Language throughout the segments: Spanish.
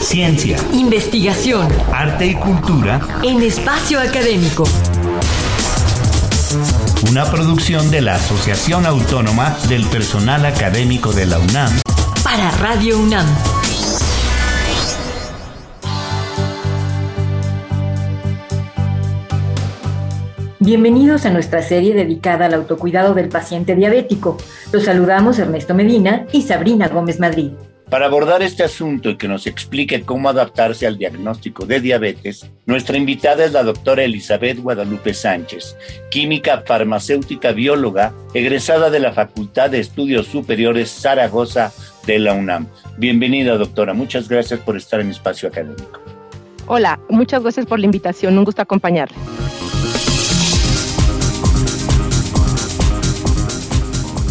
Ciencia, investigación, arte y cultura en espacio académico. Una producción de la Asociación Autónoma del Personal Académico de la UNAM. Para Radio UNAM. Bienvenidos a nuestra serie dedicada al autocuidado del paciente diabético. Los saludamos Ernesto Medina y Sabrina Gómez Madrid. Para abordar este asunto y que nos explique cómo adaptarse al diagnóstico de diabetes, nuestra invitada es la doctora Elizabeth Guadalupe Sánchez, química farmacéutica bióloga, egresada de la Facultad de Estudios Superiores Zaragoza de la UNAM. Bienvenida, doctora. Muchas gracias por estar en Espacio Académico. Hola, muchas gracias por la invitación. Un gusto acompañarle.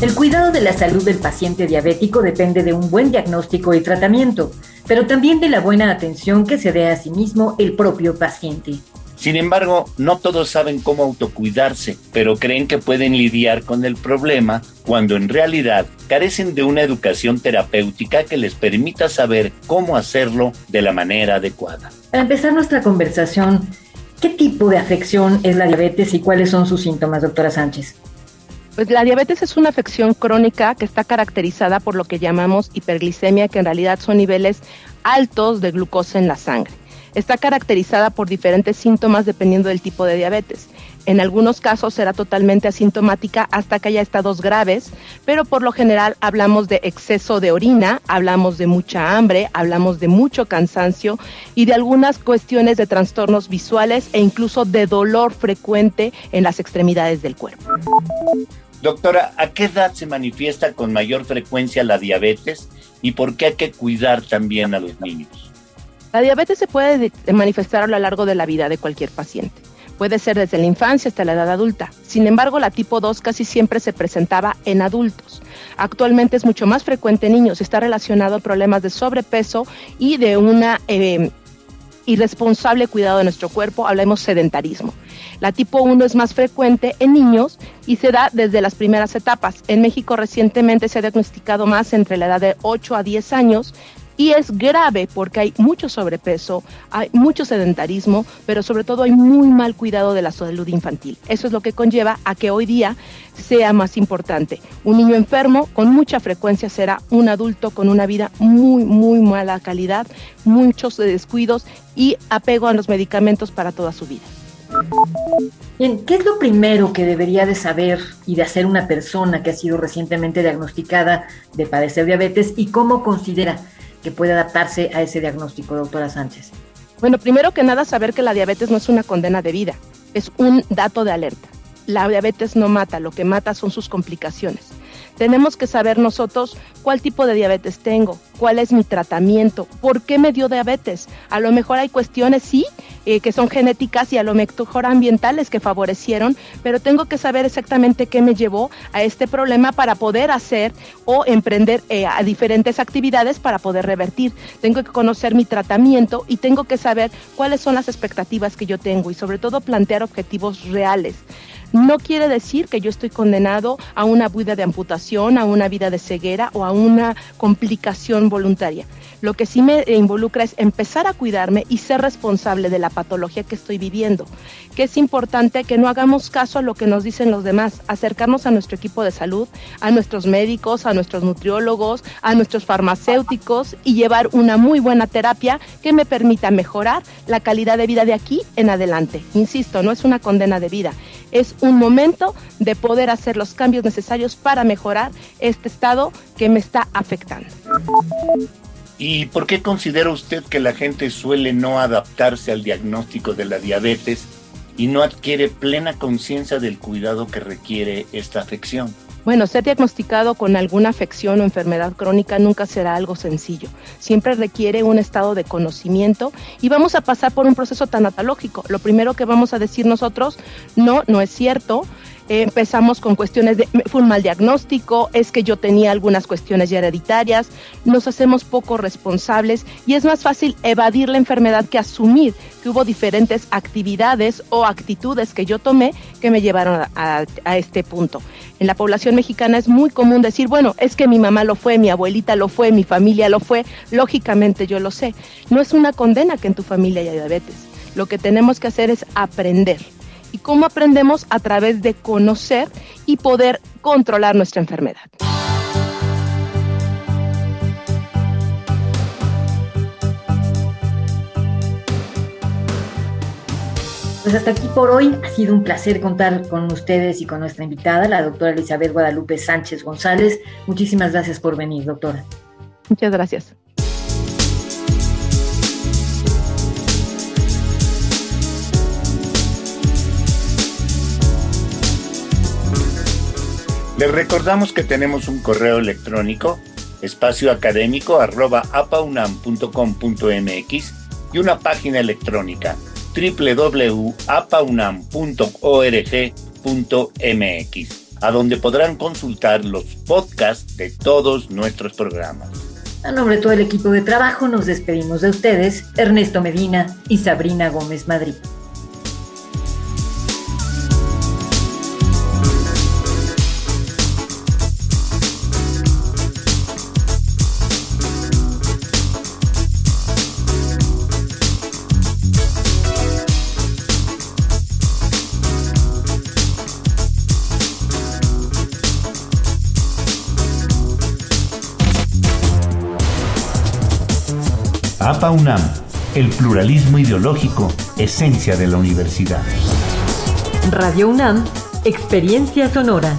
El cuidado de la salud del paciente diabético depende de un buen diagnóstico y tratamiento, pero también de la buena atención que se dé a sí mismo el propio paciente. Sin embargo, no todos saben cómo autocuidarse, pero creen que pueden lidiar con el problema cuando en realidad carecen de una educación terapéutica que les permita saber cómo hacerlo de la manera adecuada. Para empezar nuestra conversación, ¿qué tipo de afección es la diabetes y cuáles son sus síntomas, doctora Sánchez? Pues la diabetes es una afección crónica que está caracterizada por lo que llamamos hiperglicemia, que en realidad son niveles altos de glucosa en la sangre. Está caracterizada por diferentes síntomas dependiendo del tipo de diabetes. En algunos casos será totalmente asintomática hasta que haya estados graves, pero por lo general hablamos de exceso de orina, hablamos de mucha hambre, hablamos de mucho cansancio y de algunas cuestiones de trastornos visuales e incluso de dolor frecuente en las extremidades del cuerpo. Doctora, ¿a qué edad se manifiesta con mayor frecuencia la diabetes y por qué hay que cuidar también a los niños? La diabetes se puede manifestar a lo largo de la vida de cualquier paciente. Puede ser desde la infancia hasta la edad adulta. Sin embargo, la tipo 2 casi siempre se presentaba en adultos. Actualmente es mucho más frecuente en niños. Está relacionado a problemas de sobrepeso y de una eh, irresponsable cuidado de nuestro cuerpo. Hablemos sedentarismo. La tipo 1 es más frecuente en niños y se da desde las primeras etapas. En México recientemente se ha diagnosticado más entre la edad de 8 a 10 años y es grave porque hay mucho sobrepeso, hay mucho sedentarismo, pero sobre todo hay muy mal cuidado de la salud infantil. Eso es lo que conlleva a que hoy día sea más importante. Un niño enfermo con mucha frecuencia será un adulto con una vida muy, muy mala calidad, muchos descuidos y apego a los medicamentos para toda su vida. Bien, ¿qué es lo primero que debería de saber y de hacer una persona que ha sido recientemente diagnosticada de padecer diabetes y cómo considera que puede adaptarse a ese diagnóstico, doctora Sánchez? Bueno, primero que nada saber que la diabetes no es una condena de vida, es un dato de alerta. La diabetes no mata, lo que mata son sus complicaciones. Tenemos que saber nosotros cuál tipo de diabetes tengo, cuál es mi tratamiento, por qué me dio diabetes. A lo mejor hay cuestiones, sí, eh, que son genéticas y a lo mejor ambientales que favorecieron, pero tengo que saber exactamente qué me llevó a este problema para poder hacer o emprender eh, a diferentes actividades para poder revertir. Tengo que conocer mi tratamiento y tengo que saber cuáles son las expectativas que yo tengo y sobre todo plantear objetivos reales no quiere decir que yo estoy condenado a una vida de amputación, a una vida de ceguera o a una complicación voluntaria. Lo que sí me involucra es empezar a cuidarme y ser responsable de la patología que estoy viviendo. Que es importante que no hagamos caso a lo que nos dicen los demás, acercarnos a nuestro equipo de salud, a nuestros médicos, a nuestros nutriólogos, a nuestros farmacéuticos y llevar una muy buena terapia que me permita mejorar la calidad de vida de aquí en adelante. Insisto, no es una condena de vida, es un momento de poder hacer los cambios necesarios para mejorar este estado que me está afectando. ¿Y por qué considera usted que la gente suele no adaptarse al diagnóstico de la diabetes y no adquiere plena conciencia del cuidado que requiere esta afección? Bueno, ser diagnosticado con alguna afección o enfermedad crónica nunca será algo sencillo. Siempre requiere un estado de conocimiento y vamos a pasar por un proceso tanatológico. Lo primero que vamos a decir nosotros, no, no es cierto, empezamos con cuestiones de, fue mal diagnóstico, es que yo tenía algunas cuestiones hereditarias, nos hacemos poco responsables y es más fácil evadir la enfermedad que asumir que hubo diferentes actividades o actitudes que yo tomé que me llevaron a este punto. En la población mexicana es muy común decir, bueno, es que mi mamá lo fue, mi abuelita lo fue, mi familia lo fue, lógicamente yo lo sé. No es una condena que en tu familia haya diabetes. Lo que tenemos que hacer es aprender ¿Y cómo aprendemos? A través de conocer y poder controlar nuestra enfermedad. Pues hasta aquí por hoy. Ha sido un placer contar con ustedes y con nuestra invitada, la doctora Elizabeth Guadalupe Sánchez González. Muchísimas gracias por venir, doctora. Muchas gracias. Les recordamos que tenemos un correo electrónico, espacio académico arroba apaunam.com.mx y una página electrónica www.apaunam.org.mx, a donde podrán consultar los podcasts de todos nuestros programas. A nombre de todo el equipo de trabajo nos despedimos de ustedes, Ernesto Medina y Sabrina Gómez Madrid. APA UNAM, el pluralismo ideológico, esencia de la universidad. Radio UNAM, experiencia sonora.